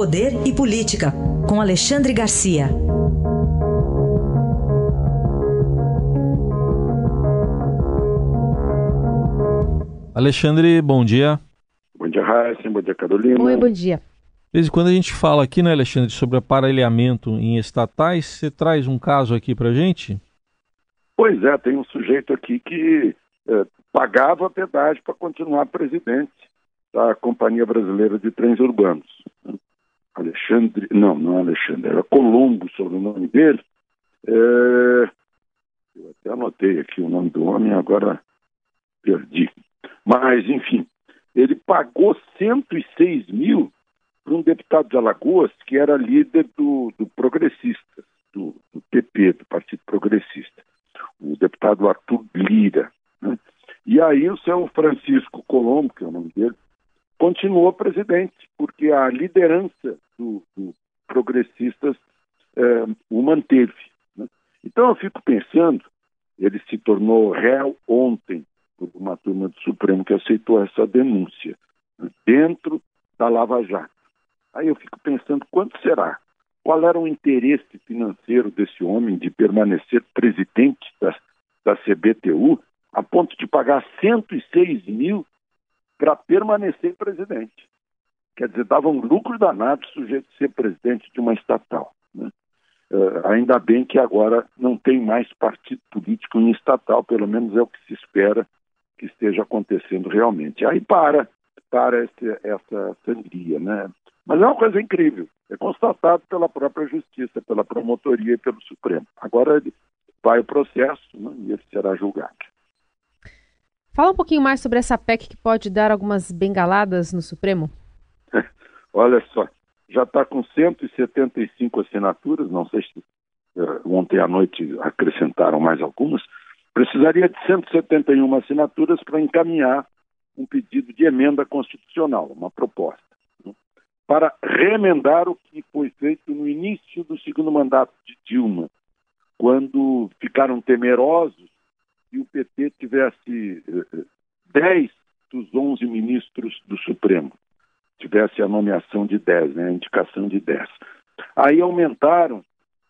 Poder e Política, com Alexandre Garcia. Alexandre, bom dia. Bom dia, Raíssa. Bom dia, Carolina. Oi, bom dia. De vez em quando a gente fala aqui, né, Alexandre, sobre aparelhamento em estatais. Você traz um caso aqui pra gente? Pois é, tem um sujeito aqui que é, pagava pedágio para continuar presidente da Companhia Brasileira de Trens Urbanos. Alexandre, não, não é Alexandre, era Colombo sobre o nome dele. É, eu até anotei aqui o nome do homem, agora perdi. Mas, enfim, ele pagou 106 mil para um deputado de Alagoas que era líder do, do progressista, do, do, PP, do Partido Progressista, o deputado Arthur Lira. Né? E aí o seu Francisco Colombo, que é o nome dele, continuou presidente, porque a liderança do, do progressistas é, o manteve. Né? Então eu fico pensando, ele se tornou réu ontem por uma turma do Supremo que aceitou essa denúncia né? dentro da Lava Jato. Aí eu fico pensando quanto será? Qual era o interesse financeiro desse homem de permanecer presidente da, da CBTU a ponto de pagar 106 mil para permanecer presidente? Quer dizer, dava um lucro danado o sujeito ser presidente de uma estatal. Né? Uh, ainda bem que agora não tem mais partido político em estatal, pelo menos é o que se espera que esteja acontecendo realmente. Aí para, para esse, essa sangria, né? Mas é uma coisa incrível. É constatado pela própria Justiça, pela promotoria e pelo Supremo. Agora vai o processo né, e ele será julgado. Fala um pouquinho mais sobre essa PEC que pode dar algumas bengaladas no Supremo. Olha só, já está com 175 assinaturas, não sei se uh, ontem à noite acrescentaram mais algumas. Precisaria de 171 assinaturas para encaminhar um pedido de emenda constitucional, uma proposta para remendar o que foi feito no início do segundo mandato de Dilma, quando ficaram temerosos que o PT tivesse eh, 10 dos 11 ministros do Supremo, tivesse a nomeação de 10, né, a indicação de 10. Aí aumentaram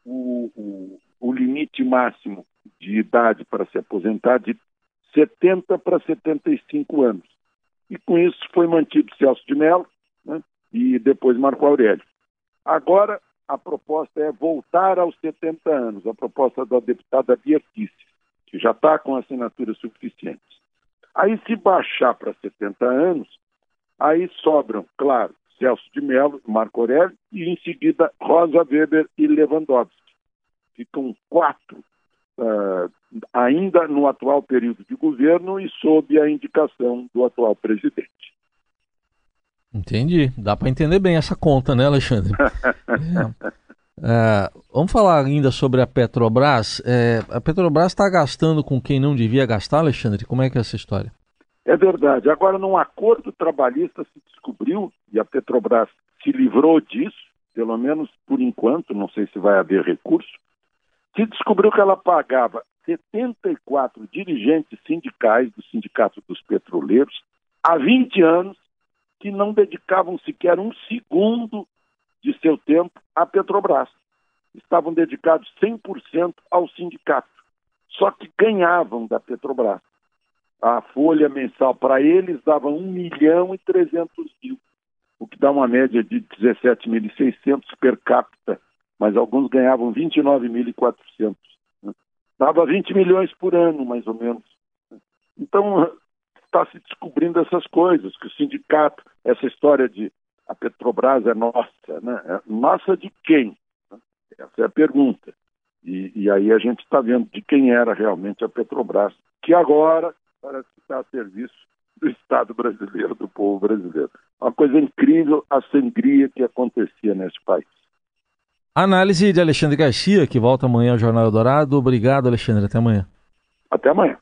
o, o, o limite máximo de idade para se aposentar de 70 para 75 anos. E com isso foi mantido Celso de Mello, né, e depois Marco Aurélio. Agora, a proposta é voltar aos 70 anos, a proposta da deputada Bia que já está com assinaturas suficientes. Aí, se baixar para 70 anos, aí sobram, claro, Celso de Mello, Marco Aurélio e, em seguida, Rosa Weber e Lewandowski. Ficam quatro uh, ainda no atual período de governo e sob a indicação do atual presidente. Entendi. Dá para entender bem essa conta, né, Alexandre? é. É, vamos falar ainda sobre a Petrobras. É, a Petrobras está gastando com quem não devia gastar, Alexandre? Como é que é essa história? É verdade. Agora, num acordo trabalhista se descobriu, e a Petrobras se livrou disso, pelo menos por enquanto, não sei se vai haver recurso, se descobriu que ela pagava 74 dirigentes sindicais do Sindicato dos Petroleiros há 20 anos que não dedicavam sequer um segundo de seu tempo à Petrobras. Estavam dedicados 100% ao sindicato, só que ganhavam da Petrobras. A folha mensal para eles dava 1 milhão e 300 mil, o que dá uma média de 17.600 per capita, mas alguns ganhavam 29.400. Né? Dava 20 milhões por ano, mais ou menos. Então, está se descobrindo essas coisas, que o sindicato, essa história de a Petrobras é nossa, né? É nossa de quem? Essa é a pergunta. E, e aí a gente está vendo de quem era realmente a Petrobras, que agora parece estar a serviço do Estado brasileiro, do povo brasileiro. Uma coisa incrível a sangria que acontecia nesse país. Análise de Alexandre Garcia, que volta amanhã ao Jornal Dourado. Obrigado, Alexandre. Até amanhã. Até amanhã.